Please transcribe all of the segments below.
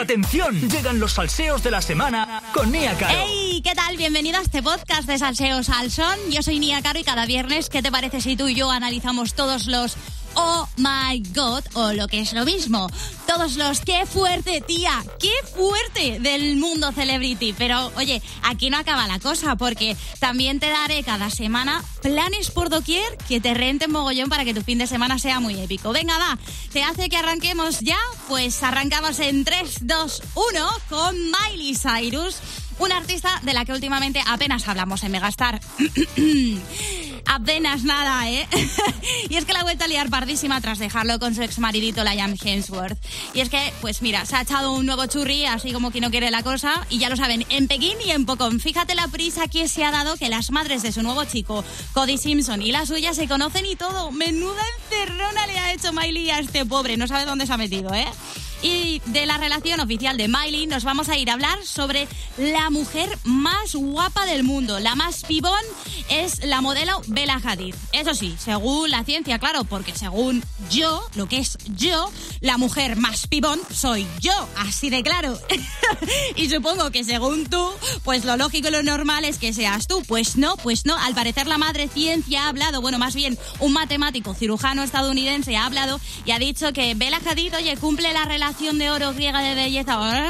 Atención, llegan los salseos de la semana con Nia Caro. ¡Hey! ¿Qué tal? Bienvenido a este podcast de Salseos al Son. Yo soy Nia Caro y cada viernes, ¿qué te parece si tú y yo analizamos todos los oh my god o lo que es lo mismo. Todos los qué fuerte, tía, qué fuerte del mundo celebrity. Pero oye, aquí no acaba la cosa porque también te daré cada semana planes por doquier que te renten mogollón para que tu fin de semana sea muy épico. Venga, va, ¿te hace que arranquemos ya? Pues arrancamos en 3, 2, 1 con Miley Cyrus una artista de la que últimamente apenas hablamos en Megastar. apenas nada, ¿eh? y es que la vuelta a liar pardísima tras dejarlo con su ex maridito Liam Hemsworth. Y es que, pues mira, se ha echado un nuevo churri, así como que no quiere la cosa, y ya lo saben, en Pekín y en Pocón. Fíjate la prisa que se ha dado que las madres de su nuevo chico, Cody Simpson, y la suya se conocen y todo. Menuda encerrona le ha hecho Miley a este pobre, no sabe dónde se ha metido, ¿eh? Y de la relación oficial de Miley nos vamos a ir a hablar sobre la mujer más guapa del mundo. La más pibón es la modelo Bella Hadid. Eso sí, según la ciencia, claro, porque según yo, lo que es yo, la mujer más pibón soy yo, así de claro. y supongo que según tú, pues lo lógico y lo normal es que seas tú. Pues no, pues no. Al parecer la madre ciencia ha hablado, bueno, más bien un matemático cirujano estadounidense ha hablado y ha dicho que Bella Hadid, oye, cumple la relación de oro griega de belleza.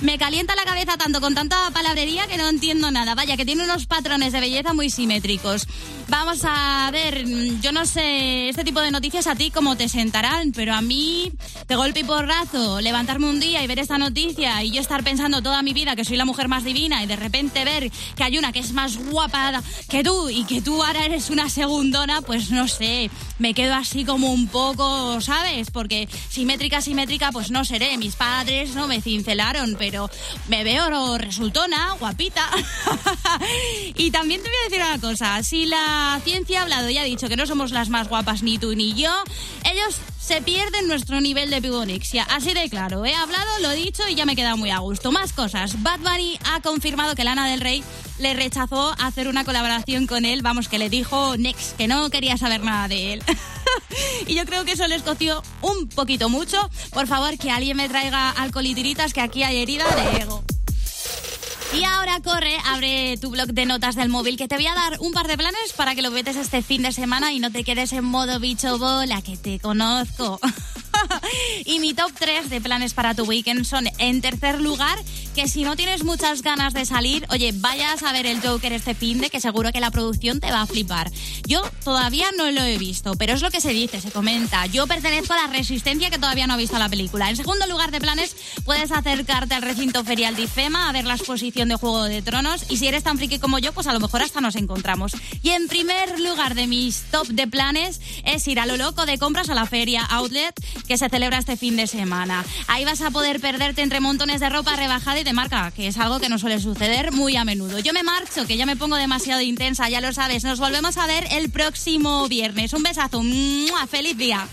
Me calienta la cabeza tanto con tanta palabrería que no entiendo nada. Vaya, que tiene unos patrones de belleza muy simétricos. Vamos a ver, yo no sé este tipo de noticias a ti cómo te sentarán, pero a mí, de golpe y porrazo, levantarme un día y ver esta noticia y yo estar pensando toda mi vida que soy la mujer más divina y de repente ver que hay una que es más guapa que tú y que tú ahora eres una segundona, pues no sé, me quedo así como un poco, ¿sabes? Porque simétrica, simétrica, pues no seré. Mis padres no me cincelaron, pero me veo resultona, guapita. y también te voy a decir una cosa, si la ciencia ha hablado y ha dicho que no somos las más guapas ni tú ni yo, ellos se pierden nuestro nivel de pibonixia. Así de claro, he hablado, lo he dicho y ya me queda muy a gusto. Más cosas. Bad Bunny ha confirmado que Lana del Rey le rechazó hacer una colaboración con él. Vamos, que le dijo Next que no quería saber nada de él. y yo creo que eso le escoció un poquito mucho. Por favor, que alguien me traiga alcohol y tiritas, que aquí hay herida de ego. Y ahora corre, abre tu blog de notas del móvil que te voy a dar un par de planes para que lo metes este fin de semana y no te quedes en modo bicho bola que te conozco. y mi top 3 de planes para tu weekend son, en tercer lugar, que si no tienes muchas ganas de salir, oye, vayas a ver el Joker este fin de que seguro que la producción te va a flipar. Yo todavía no lo he visto, pero es lo que se dice, se comenta. Yo pertenezco a la resistencia que todavía no ha visto la película. En segundo lugar de planes, puedes acercarte al recinto ferial de IFEMA a ver la exposición de Juego de Tronos y si eres tan friki como yo, pues a lo mejor hasta nos encontramos. Y en primer lugar de mis top de planes es ir a lo loco de compras a la feria Outlet que se celebra este fin de semana. Ahí vas a poder perderte entre montones de ropa rebajada y de marca, que es algo que no suele suceder muy a menudo. Yo me marcho, que ya me pongo demasiado intensa, ya lo sabes. Nos volvemos a ver el próximo viernes. Un besazo. ¡Feliz día!